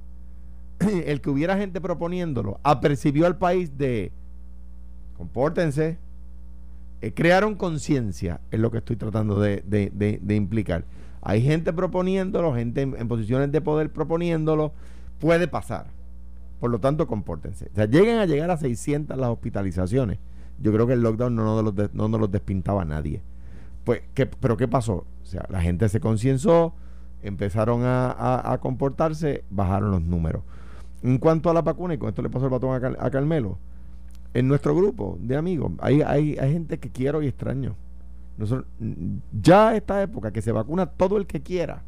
el que hubiera gente proponiéndolo, apercibió al país de compórtense, eh, crearon conciencia, es lo que estoy tratando de, de- de- implicar. Hay gente proponiéndolo, gente en, en posiciones de poder proponiéndolo, puede pasar. Por lo tanto, compórtense. O sea, lleguen a llegar a 600 las hospitalizaciones. Yo creo que el lockdown no nos los, no nos los despintaba nadie. Pues, ¿qué, ¿pero qué pasó? O sea, la gente se concienzó, empezaron a, a- comportarse, bajaron los números. En cuanto a la vacuna, y con esto le paso el batón a, a Carmelo, en nuestro grupo de amigos hay, hay, hay gente que quiero y extraño. Nosotros, ya esta época que se vacuna todo el que quiera.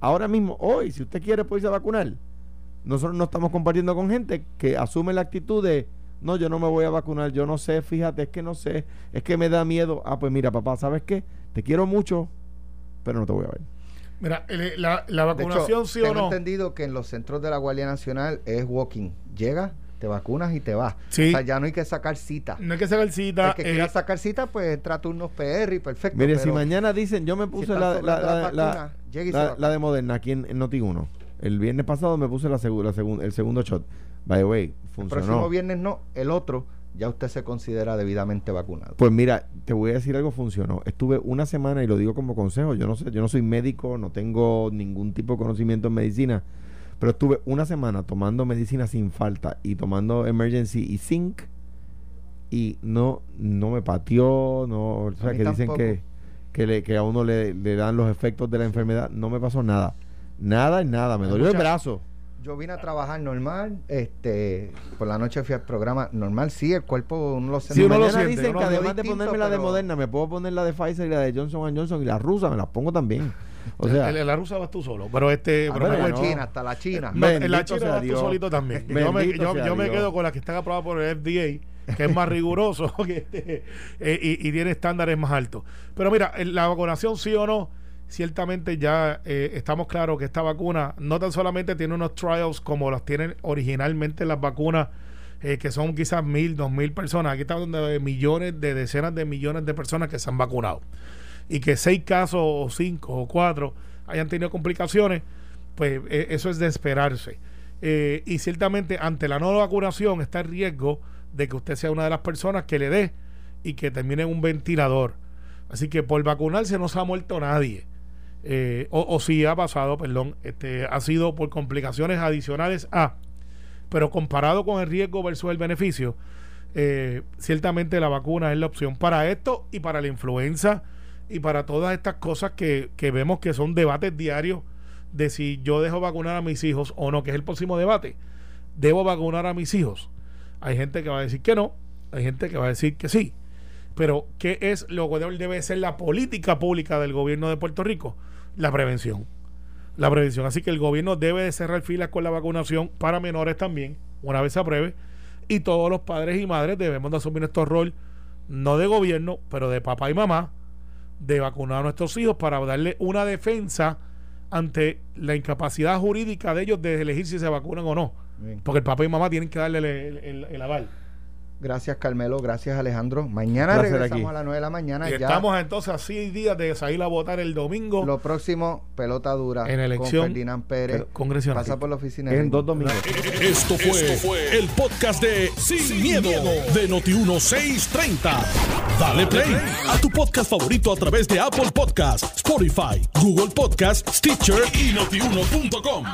Ahora mismo, hoy, si usted quiere, puede irse a vacunar. Nosotros no estamos compartiendo con gente que asume la actitud de, no, yo no me voy a vacunar, yo no sé, fíjate, es que no sé, es que me da miedo. Ah, pues mira, papá, ¿sabes qué? Te quiero mucho, pero no te voy a ver. Mira, el- la, la De vacunación hecho, sí o tengo no. entendido que en los centros de la Guardia Nacional es walking. Llega, te vacunas y te vas. Sí. O sea, ya no hay que sacar cita. No hay que sacar cita. El que eh, quiera sacar cita, pues entra a turnos PR y perfecto. Mire, si mañana dicen, yo me puse la, la, la- la- vacunas, llega y se la- vacuna. la de Moderna aquí en, en Noti1. El viernes pasado me puse la segu- la segun- el segundo shot. By the way, el funcionó. próximo viernes no, el otro, ya usted se considera debidamente vacunado. Pues mira, te voy a decir algo funcionó. Estuve una semana y lo digo como consejo. Yo no sé, yo no soy médico, no tengo ningún tipo de conocimiento en medicina, pero estuve una semana tomando medicina sin falta y tomando emergency y zinc y no no me pateó, no, o sea, que dicen que que, le, que a uno le, le dan los efectos de la enfermedad, no me pasó nada. Nada y nada, me dolió el brazo. Yo vine a trabajar normal, este, por la noche fui al programa normal, sí, el cuerpo uno lo Sí, siente. uno lo siente, dicen uno que además de ponerme la de pero- Moderna, me puedo poner la de Pfizer y la de Johnson Johnson y la rusa, me las pongo también. O sea, el- el- la rusa vas tú solo. Pero este. Ah, pero cuento- China, hasta la China. No, en la China vas tú solito también. Yo me, yo, yo me quedo con las que están aprobadas por el FDA, que es más riguroso que este, eh, y, y tiene estándares más altos. Pero mira, el- la vacunación sí o no, ciertamente ya eh, estamos claros que esta vacuna no tan solamente tiene unos trials como los tienen originalmente las vacunas, eh, que son quizás mil, dos mil personas. Aquí estamos hablando de millones, de decenas de millones de personas que se han vacunado. Y que seis casos o cinco o cuatro hayan tenido complicaciones, pues eh, eso es de esperarse. Y ciertamente ante la no vacunación está el riesgo de que usted sea una de las personas que le dé y que termine en un ventilador. Así que por vacunarse no se ha muerto nadie. Eh, o, si ha pasado, perdón, este, ha sido por complicaciones adicionales a. Pero comparado con el riesgo versus el beneficio, eh, ciertamente la vacuna es la opción para esto y para la influenza y para todas estas cosas que, que vemos que son debates diarios de si yo dejo vacunar a mis hijos o no, que es el próximo debate. ¿Debo vacunar a mis hijos? Hay gente que va a decir que no, hay gente que va a decir que sí. Pero, ¿qué es lo que debe ser la política pública del gobierno de Puerto Rico? La prevención. La prevención. Así que el gobierno debe de cerrar filas con la vacunación para menores también, una vez se apruebe. Y todos los padres y madres debemos de asumir nuestro rol, no de gobierno, pero de papá y mamá, de vacunar a nuestros hijos para darle una defensa ante la incapacidad jurídica de ellos de elegir si se vacunan o no. Bien. Porque el papá y mamá tienen que darle el, el- el- el aval. Gracias, Carmelo. Gracias, Alejandro. Mañana Placer regresamos aquí. a las 9 de la mañana. Y ya estamos entonces a seis días de salir a votar el domingo lo próximo, pelota dura En elección con Ferdinand Pérez. congresional. Pasa por la oficina. en dos domingos. Esto fue, el podcast de Sin, miedo, de Noti1630. Dale play a tu podcast favorito a través de Apple Podcasts, Spotify, Google Podcasts, Stitcher y notiuno.com.